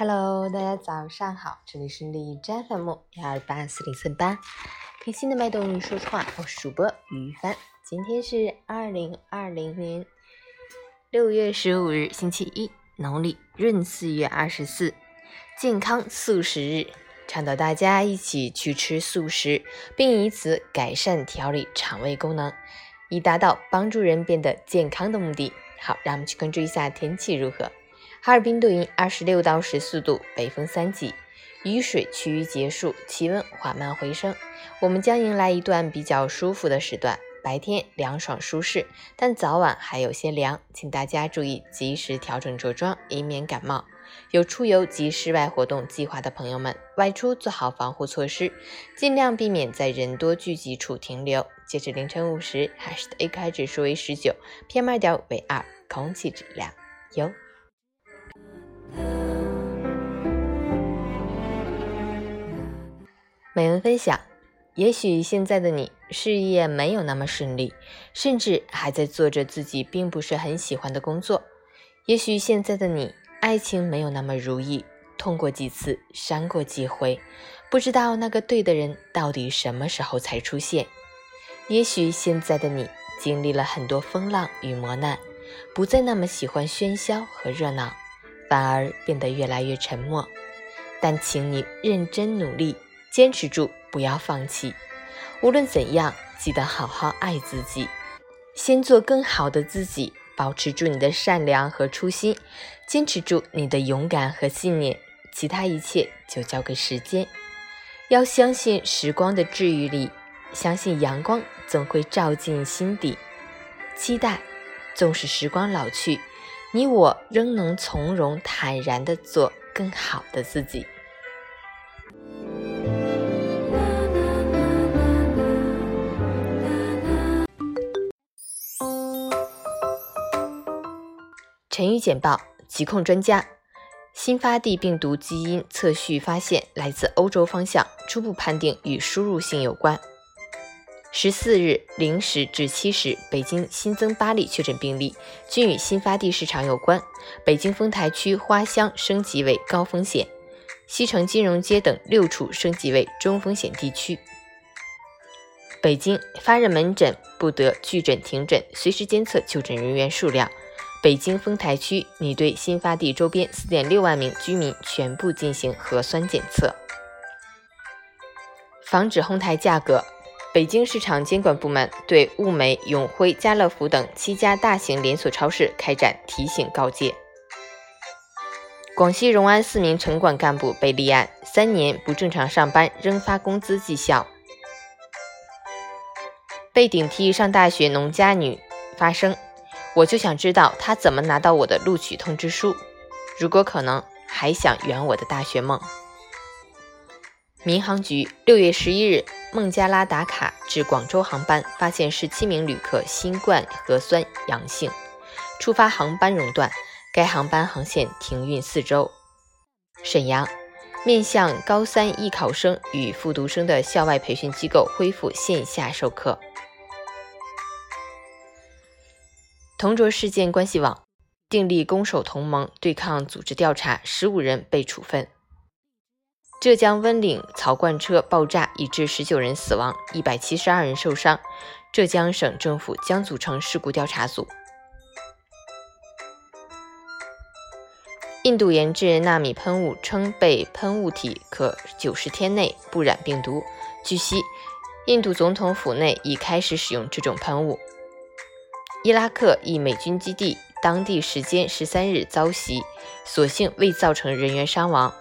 Hello，大家早上好，这里是李斋 FM 幺二八四零四八，开心的脉动与说话，我是主播于帆。今天是二零二零年六月十五日，星期一，农历闰四月二十四，健康素食日，倡导大家一起去吃素食，并以此改善调理肠胃功能，以达到帮助人变得健康的目的。好，让我们去关注一下天气如何。哈尔滨多云，二十六到十四度，北风三级，雨水趋于结束，气温缓慢回升。我们将迎来一段比较舒服的时段，白天凉爽舒适，但早晚还有些凉，请大家注意及时调整着装，以免感冒。有出游及室外活动计划的朋友们，外出做好防护措施，尽量避免在人多聚集处停留。截至凌晨五时，海市的 AQI 指数为十九，PM 二点五为二，空气质量优。美文分享：也许现在的你事业没有那么顺利，甚至还在做着自己并不是很喜欢的工作；也许现在的你爱情没有那么如意，痛过几次，伤过几回，不知道那个对的人到底什么时候才出现；也许现在的你经历了很多风浪与磨难，不再那么喜欢喧嚣和热闹，反而变得越来越沉默。但请你认真努力。坚持住，不要放弃。无论怎样，记得好好爱自己，先做更好的自己。保持住你的善良和初心，坚持住你的勇敢和信念，其他一切就交给时间。要相信时光的治愈力，相信阳光总会照进心底。期待，纵使时光老去，你我仍能从容坦然地做更好的自己。晨语简报：疾控专家，新发地病毒基因测序发现来自欧洲方向，初步判定与输入性有关。十四日零时至七时，北京新增八例确诊病例，均与新发地市场有关。北京丰台区花乡升级为高风险，西城金融街等六处升级为中风险地区。北京发热门诊不得拒诊停诊，随时监测就诊人员数量。北京丰台区拟对新发地周边四点六万名居民全部进行核酸检测。防止哄抬价格，北京市场监管部门对物美、永辉、家乐福等七家大型连锁超市开展提醒告诫。广西融安四名城管干部被立案，三年不正常上班仍发工资绩效。被顶替上大学农家女发声。我就想知道他怎么拿到我的录取通知书。如果可能，还想圆我的大学梦。民航局六月十一日，孟加拉达卡至广州航班发现十七名旅客新冠核酸阳性，出发航班熔断，该航班航线停运四周。沈阳，面向高三艺考生与复读生的校外培训机构恢复线下授课。同卓事件关系网订立攻守同盟对抗组织调查，十五人被处分。浙江温岭槽罐车爆炸，已致十九人死亡，一百七十二人受伤。浙江省政府将组成事故调查组。印度研制纳米喷雾，称被喷雾体可九十天内不染病毒。据悉，印度总统府内已开始使用这种喷雾。伊拉克一美军基地当地时间十三日遭袭，所幸未造成人员伤亡。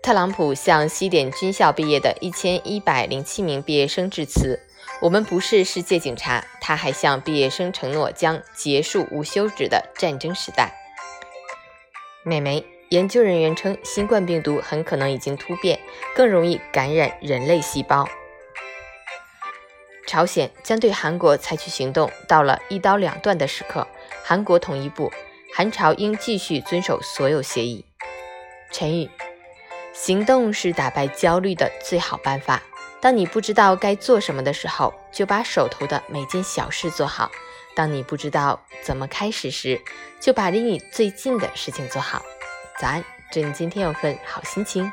特朗普向西点军校毕业的一千一百零七名毕业生致辞：“我们不是世界警察。”他还向毕业生承诺将结束无休止的战争时代。美媒研究人员称，新冠病毒很可能已经突变，更容易感染人类细胞。朝鲜将对韩国采取行动，到了一刀两断的时刻，韩国统一部，韩朝应继续遵守所有协议。陈宇，行动是打败焦虑的最好办法。当你不知道该做什么的时候，就把手头的每件小事做好；当你不知道怎么开始时，就把离你最近的事情做好。早安，祝你今天有份好心情。